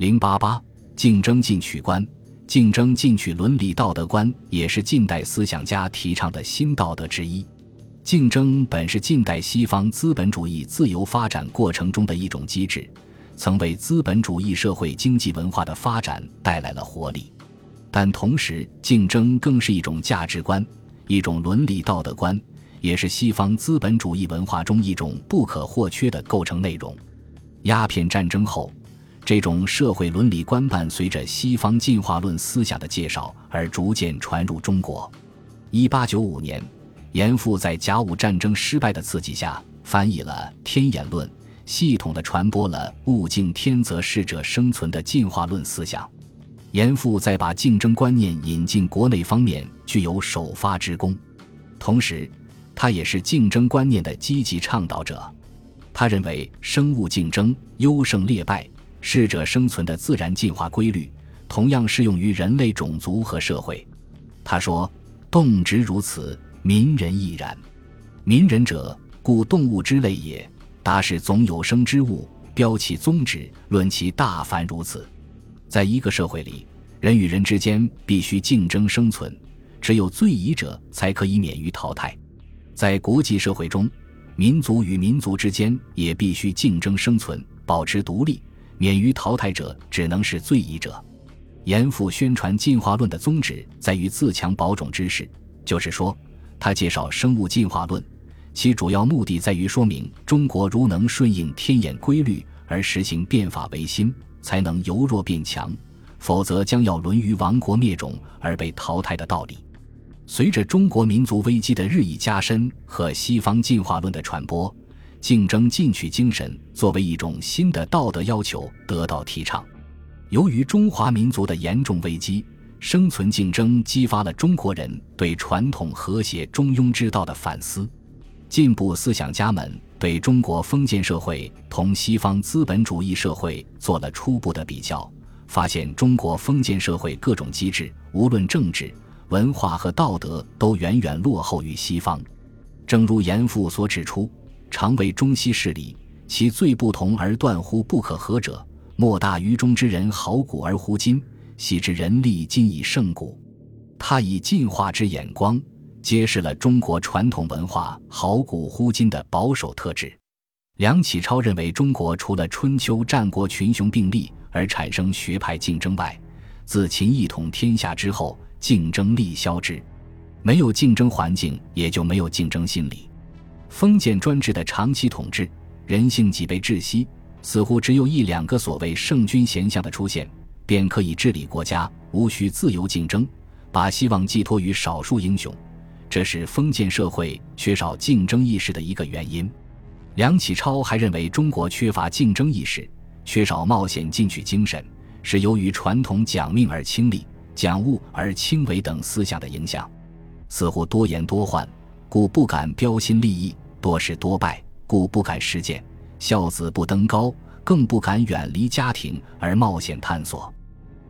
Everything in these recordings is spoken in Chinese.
零八八，竞争进取观，竞争进取伦理道德观也是近代思想家提倡的新道德之一。竞争本是近代西方资本主义自由发展过程中的一种机制，曾为资本主义社会经济文化的发展带来了活力。但同时，竞争更是一种价值观，一种伦理道德观，也是西方资本主义文化中一种不可或缺的构成内容。鸦片战争后，这种社会伦理观伴随着西方进化论思想的介绍而逐渐传入中国。一八九五年。严复在甲午战争失败的刺激下，翻译了《天演论》，系统地传播了“物竞天择，适者生存”的进化论思想。严复在把竞争观念引进国内方面具有首发之功，同时，他也是竞争观念的积极倡导者。他认为，生物竞争、优胜劣败、适者生存的自然进化规律，同样适用于人类种族和社会。他说：“动植如此。”民人亦然，民人者，故动物之类也。达是总有生之物，标其宗旨，论其大凡如此。在一个社会里，人与人之间必须竞争生存，只有最宜者才可以免于淘汰。在国际社会中，民族与民族之间也必须竞争生存，保持独立，免于淘汰者只能是最夷者。严复宣传进化论的宗旨在于自强保种之势，就是说。他介绍生物进化论，其主要目的在于说明中国如能顺应天演规律而实行变法维新，才能由弱变强，否则将要沦于亡国灭种而被淘汰的道理。随着中国民族危机的日益加深和西方进化论的传播，竞争进取精神作为一种新的道德要求得到提倡。由于中华民族的严重危机。生存竞争激发了中国人对传统和谐中庸之道的反思，进步思想家们对中国封建社会同西方资本主义社会做了初步的比较，发现中国封建社会各种机制，无论政治、文化和道德，都远远落后于西方。正如严复所指出：“常为中西事理，其最不同而断乎不可合者，莫大于中之人好古而乎今。”喜之人力，今已胜古。他以进化之眼光，揭示了中国传统文化好古乎今的保守特质。梁启超认为，中国除了春秋战国群雄并立而产生学派竞争外，自秦一统天下之后，竞争力消之。没有竞争环境，也就没有竞争心理。封建专制的长期统治，人性几被窒息，似乎只有一两个所谓圣君贤相的出现。便可以治理国家，无需自由竞争，把希望寄托于少数英雄，这是封建社会缺少竞争意识的一个原因。梁启超还认为，中国缺乏竞争意识，缺少冒险进取精神，是由于传统讲命而轻利、讲物而轻为等思想的影响，似乎多言多患，故不敢标新立异；多事多败，故不敢实践；孝子不登高，更不敢远离家庭而冒险探索。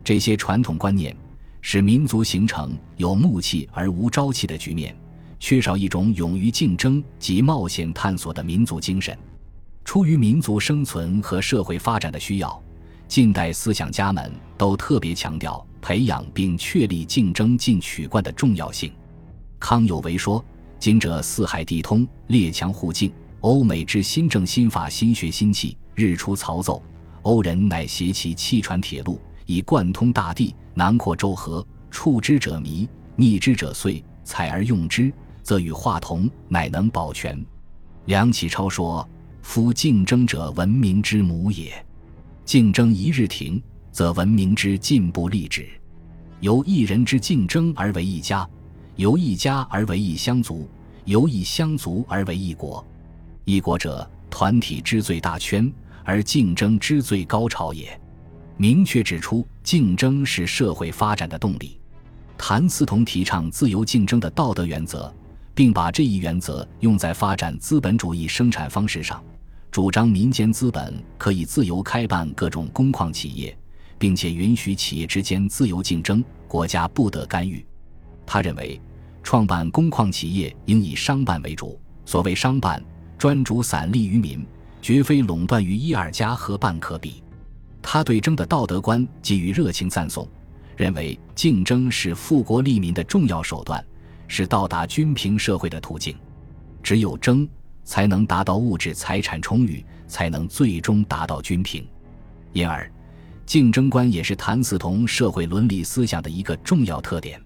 这些传统观念使民族形成有木气而无朝气的局面，缺少一种勇于竞争及冒险探索的民族精神。出于民族生存和社会发展的需要，近代思想家们都特别强调培养并确立竞争进取观的重要性。康有为说：“今者四海地通，列强互竞，欧美之新政新法新学新器日出曹奏，欧人乃携其气传铁路。”以贯通大地，囊括周河，触之者迷，逆之者遂，采而用之，则与化同，乃能保全。梁启超说：“夫竞争者，文明之母也。竞争一日停，则文明之进步立止。由一人之竞争而为一家，由一家而为一乡族，由一乡族而为一国。一国者，团体之最大圈，而竞争之最高潮也。”明确指出，竞争是社会发展的动力。谭嗣同提倡自由竞争的道德原则，并把这一原则用在发展资本主义生产方式上，主张民间资本可以自由开办各种工矿企业，并且允许企业之间自由竞争，国家不得干预。他认为，创办工矿企业应以商办为主。所谓商办，专主散利于民，绝非垄断于一二家合办可比。他对争的道德观给予热情赞颂，认为竞争是富国利民的重要手段，是到达均平社会的途径。只有争，才能达到物质财产充裕，才能最终达到均平。因而，竞争观也是谭嗣同社会伦理思想的一个重要特点。